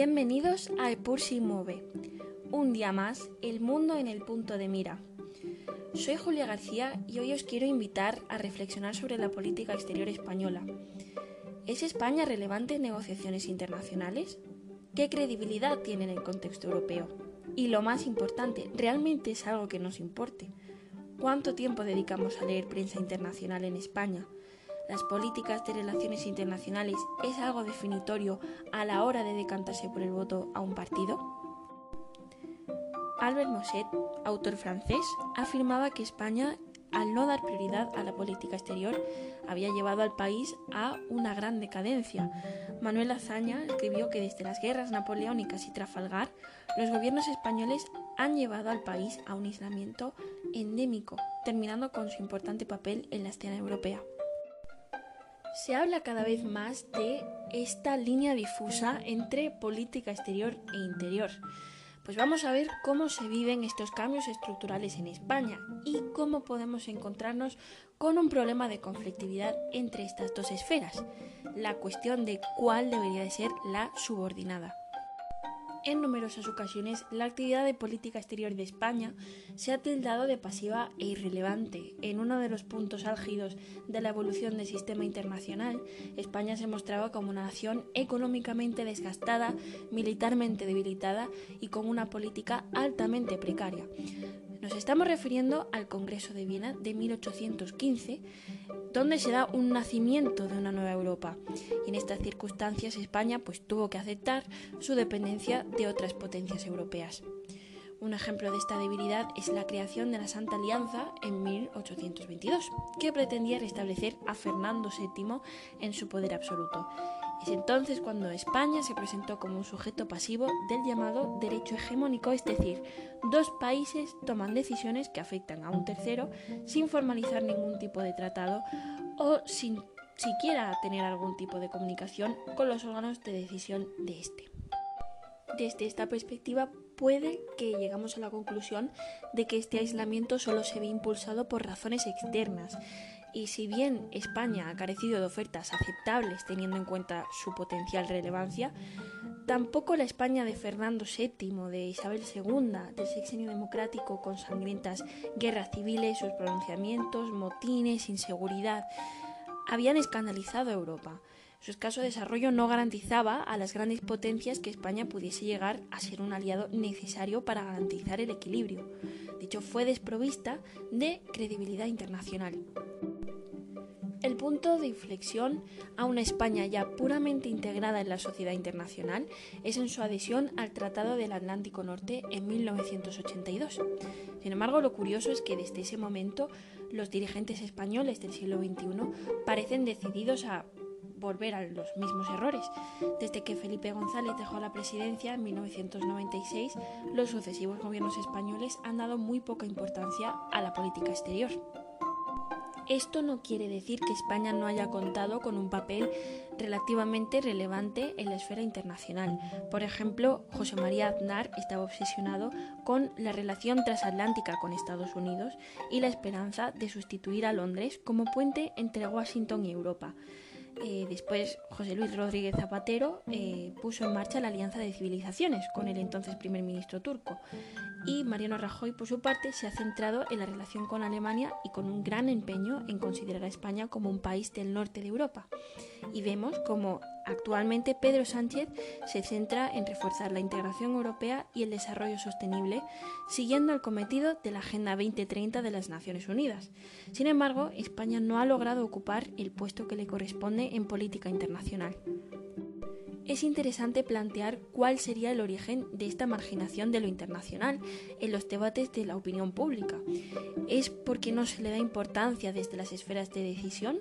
Bienvenidos a Epur si mueve. Un día más, el mundo en el punto de mira. Soy Julia García y hoy os quiero invitar a reflexionar sobre la política exterior española. ¿Es España relevante en negociaciones internacionales? ¿Qué credibilidad tiene en el contexto europeo? Y lo más importante, ¿realmente es algo que nos importe? ¿Cuánto tiempo dedicamos a leer prensa internacional en España? Las políticas de relaciones internacionales es algo definitorio a la hora de decantarse por el voto a un partido? Albert Mosset, autor francés, afirmaba que España, al no dar prioridad a la política exterior, había llevado al país a una gran decadencia. Manuel Azaña escribió que desde las guerras napoleónicas y Trafalgar, los gobiernos españoles han llevado al país a un aislamiento endémico, terminando con su importante papel en la escena europea. Se habla cada vez más de esta línea difusa entre política exterior e interior. Pues vamos a ver cómo se viven estos cambios estructurales en España y cómo podemos encontrarnos con un problema de conflictividad entre estas dos esferas, la cuestión de cuál debería de ser la subordinada. En numerosas ocasiones, la actividad de política exterior de España se ha tildado de pasiva e irrelevante. En uno de los puntos álgidos de la evolución del sistema internacional, España se mostraba como una nación económicamente desgastada, militarmente debilitada y con una política altamente precaria. Nos estamos refiriendo al Congreso de Viena de 1815, donde se da un nacimiento de una nueva Europa. Y en estas circunstancias España pues, tuvo que aceptar su dependencia de otras potencias europeas. Un ejemplo de esta debilidad es la creación de la Santa Alianza en 1822, que pretendía restablecer a Fernando VII en su poder absoluto es entonces cuando España se presentó como un sujeto pasivo del llamado derecho hegemónico, es decir, dos países toman decisiones que afectan a un tercero sin formalizar ningún tipo de tratado o sin siquiera tener algún tipo de comunicación con los órganos de decisión de este. Desde esta perspectiva puede que llegamos a la conclusión de que este aislamiento solo se ve impulsado por razones externas y si bien España ha carecido de ofertas aceptables teniendo en cuenta su potencial relevancia, tampoco la España de Fernando VII, de Isabel II, del sexenio democrático con sangrientas guerras civiles, sus pronunciamientos, motines, inseguridad, habían escandalizado a Europa. Su escaso desarrollo no garantizaba a las grandes potencias que España pudiese llegar a ser un aliado necesario para garantizar el equilibrio. De hecho, fue desprovista de credibilidad internacional. El punto de inflexión a una España ya puramente integrada en la sociedad internacional es en su adhesión al Tratado del Atlántico Norte en 1982. Sin embargo, lo curioso es que desde ese momento los dirigentes españoles del siglo XXI parecen decididos a volver a los mismos errores. Desde que Felipe González dejó la presidencia en 1996, los sucesivos gobiernos españoles han dado muy poca importancia a la política exterior. Esto no quiere decir que España no haya contado con un papel relativamente relevante en la esfera internacional. Por ejemplo, José María Aznar estaba obsesionado con la relación transatlántica con Estados Unidos y la esperanza de sustituir a Londres como puente entre Washington y Europa. Eh, después, José Luis Rodríguez Zapatero eh, puso en marcha la Alianza de Civilizaciones con el entonces primer ministro turco. Y Mariano Rajoy, por su parte, se ha centrado en la relación con Alemania y con un gran empeño en considerar a España como un país del norte de Europa. Y vemos como Actualmente Pedro Sánchez se centra en reforzar la integración europea y el desarrollo sostenible, siguiendo el cometido de la Agenda 2030 de las Naciones Unidas. Sin embargo, España no ha logrado ocupar el puesto que le corresponde en política internacional es interesante plantear cuál sería el origen de esta marginación de lo internacional en los debates de la opinión pública. ¿Es porque no se le da importancia desde las esferas de decisión?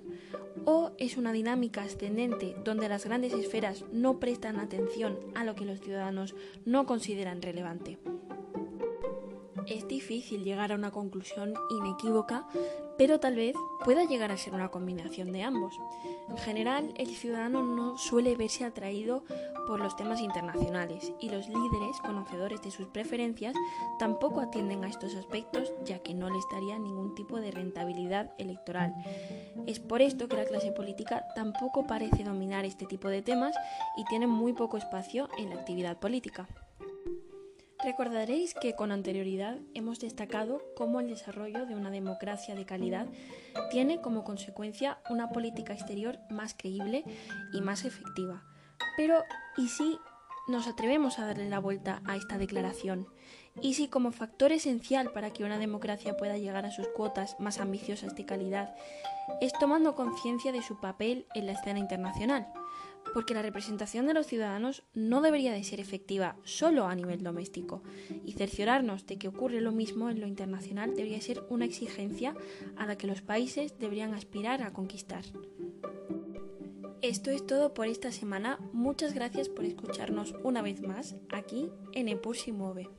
¿O es una dinámica ascendente donde las grandes esferas no prestan atención a lo que los ciudadanos no consideran relevante? Es difícil llegar a una conclusión inequívoca, pero tal vez pueda llegar a ser una combinación de ambos. En general, el ciudadano no suele verse atraído por los temas internacionales y los líderes, conocedores de sus preferencias, tampoco atienden a estos aspectos ya que no les daría ningún tipo de rentabilidad electoral. Es por esto que la clase política tampoco parece dominar este tipo de temas y tiene muy poco espacio en la actividad política. Recordaréis que con anterioridad hemos destacado cómo el desarrollo de una democracia de calidad tiene como consecuencia una política exterior más creíble y más efectiva. Pero, ¿y si nos atrevemos a darle la vuelta a esta declaración? ¿Y si como factor esencial para que una democracia pueda llegar a sus cuotas más ambiciosas de calidad es tomando conciencia de su papel en la escena internacional? Porque la representación de los ciudadanos no debería de ser efectiva solo a nivel doméstico y cerciorarnos de que ocurre lo mismo en lo internacional debería ser una exigencia a la que los países deberían aspirar a conquistar. Esto es todo por esta semana. Muchas gracias por escucharnos una vez más aquí en Epur Mueve.